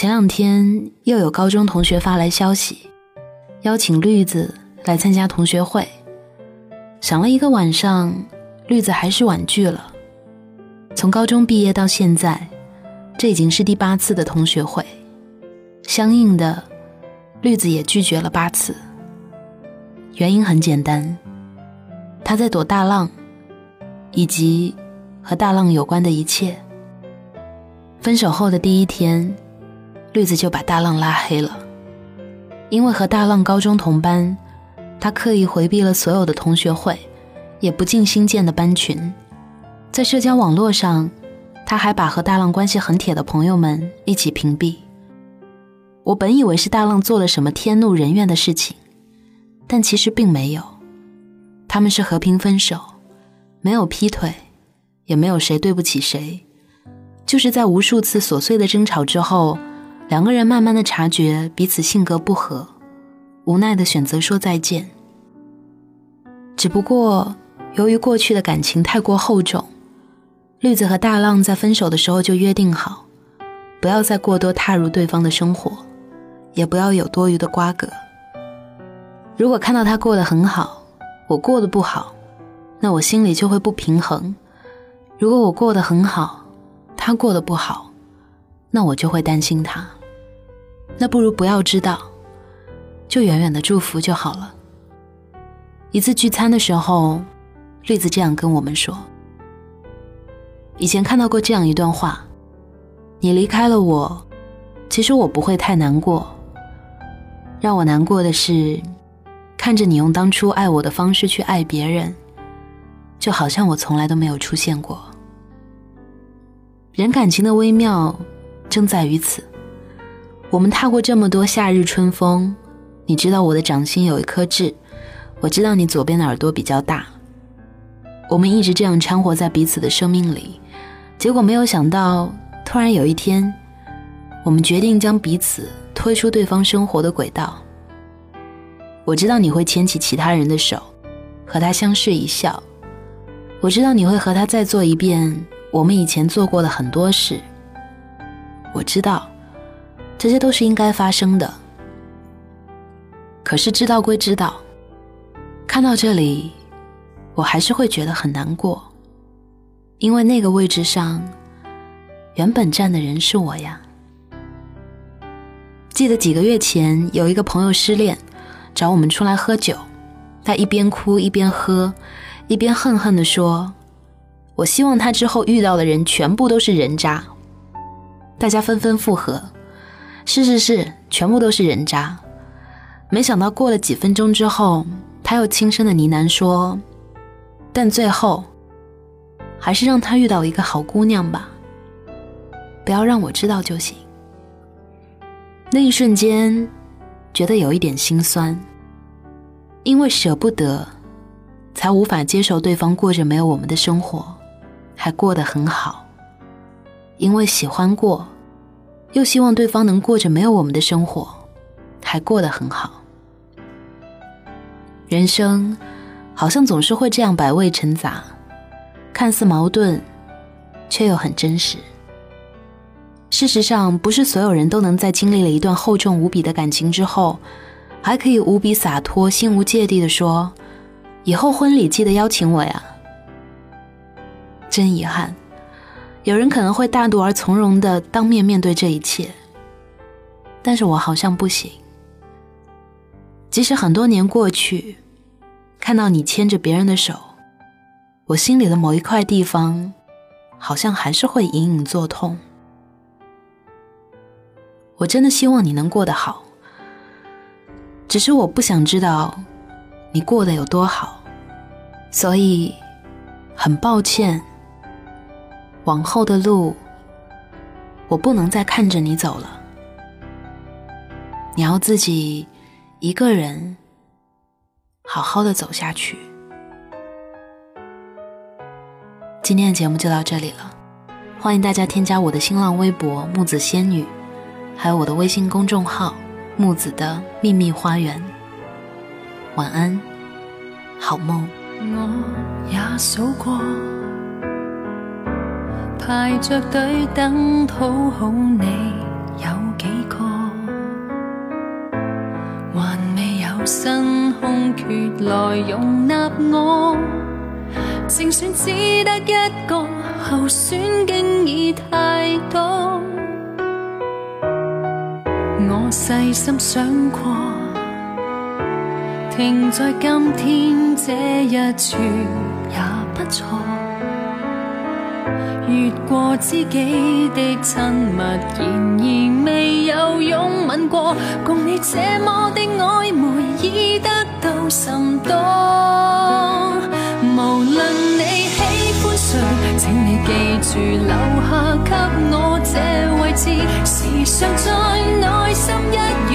前两天又有高中同学发来消息，邀请绿子来参加同学会。想了一个晚上，绿子还是婉拒了。从高中毕业到现在，这已经是第八次的同学会，相应的，绿子也拒绝了八次。原因很简单，他在躲大浪，以及和大浪有关的一切。分手后的第一天。绿子就把大浪拉黑了，因为和大浪高中同班，他刻意回避了所有的同学会，也不进新建的班群。在社交网络上，他还把和大浪关系很铁的朋友们一起屏蔽。我本以为是大浪做了什么天怒人怨的事情，但其实并没有。他们是和平分手，没有劈腿，也没有谁对不起谁，就是在无数次琐碎的争吵之后。两个人慢慢的察觉彼此性格不合，无奈的选择说再见。只不过由于过去的感情太过厚重，绿子和大浪在分手的时候就约定好，不要再过多踏入对方的生活，也不要有多余的瓜葛。如果看到他过得很好，我过得不好，那我心里就会不平衡；如果我过得很好，他过得不好，那我就会担心他。那不如不要知道，就远远的祝福就好了。一次聚餐的时候，绿子这样跟我们说：“以前看到过这样一段话，你离开了我，其实我不会太难过。让我难过的是，看着你用当初爱我的方式去爱别人，就好像我从来都没有出现过。人感情的微妙，正在于此。”我们踏过这么多夏日春风，你知道我的掌心有一颗痣，我知道你左边的耳朵比较大。我们一直这样掺和在彼此的生命里，结果没有想到，突然有一天，我们决定将彼此推出对方生活的轨道。我知道你会牵起其他人的手，和他相视一笑。我知道你会和他再做一遍我们以前做过的很多事。我知道。这些都是应该发生的，可是知道归知道，看到这里，我还是会觉得很难过，因为那个位置上，原本站的人是我呀。记得几个月前，有一个朋友失恋，找我们出来喝酒，他一边哭一边喝，一边恨恨地说：“我希望他之后遇到的人全部都是人渣。”大家纷纷附和。是是是，全部都是人渣。没想到过了几分钟之后，他又轻声的呢喃说：“但最后，还是让他遇到一个好姑娘吧，不要让我知道就行。”那一瞬间，觉得有一点心酸，因为舍不得，才无法接受对方过着没有我们的生活，还过得很好。因为喜欢过。又希望对方能过着没有我们的生活，还过得很好。人生好像总是会这样百味陈杂，看似矛盾，却又很真实。事实上，不是所有人都能在经历了一段厚重无比的感情之后，还可以无比洒脱、心无芥蒂的说：“以后婚礼记得邀请我呀。”真遗憾。有人可能会大度而从容的当面面对这一切，但是我好像不行。即使很多年过去，看到你牵着别人的手，我心里的某一块地方，好像还是会隐隐作痛。我真的希望你能过得好，只是我不想知道你过得有多好，所以很抱歉。往后的路，我不能再看着你走了。你要自己一个人好好的走下去。今天的节目就到这里了，欢迎大家添加我的新浪微博木子仙女，还有我的微信公众号木子的秘密花园。晚安，好梦。我也数过。排着队等讨好你有几个？还未有新空缺来容纳我，正选只得一个，候选经已太多。我细心想过，停在今天这一处也不错。越过知己的亲密，然而未有拥吻过，共你这么的暧昧，已得到甚多。无论你喜欢谁，请你记住留下给我这位置，时常在内心一隅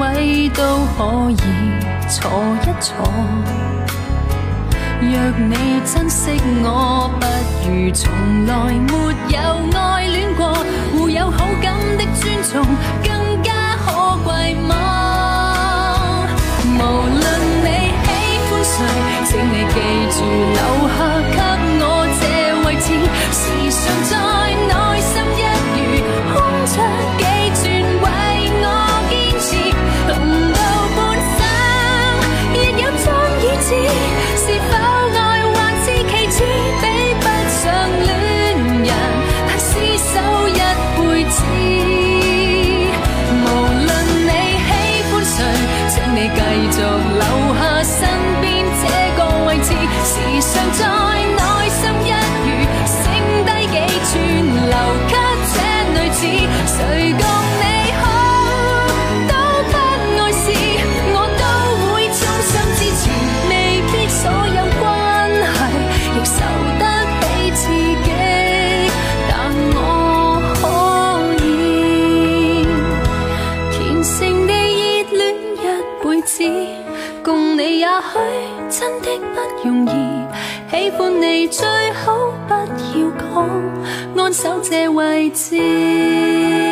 位都可以坐一坐。若你珍惜我，不如从来没有爱恋过，互有好感的尊重的不容易。喜欢你最好不要讲，安守这位置。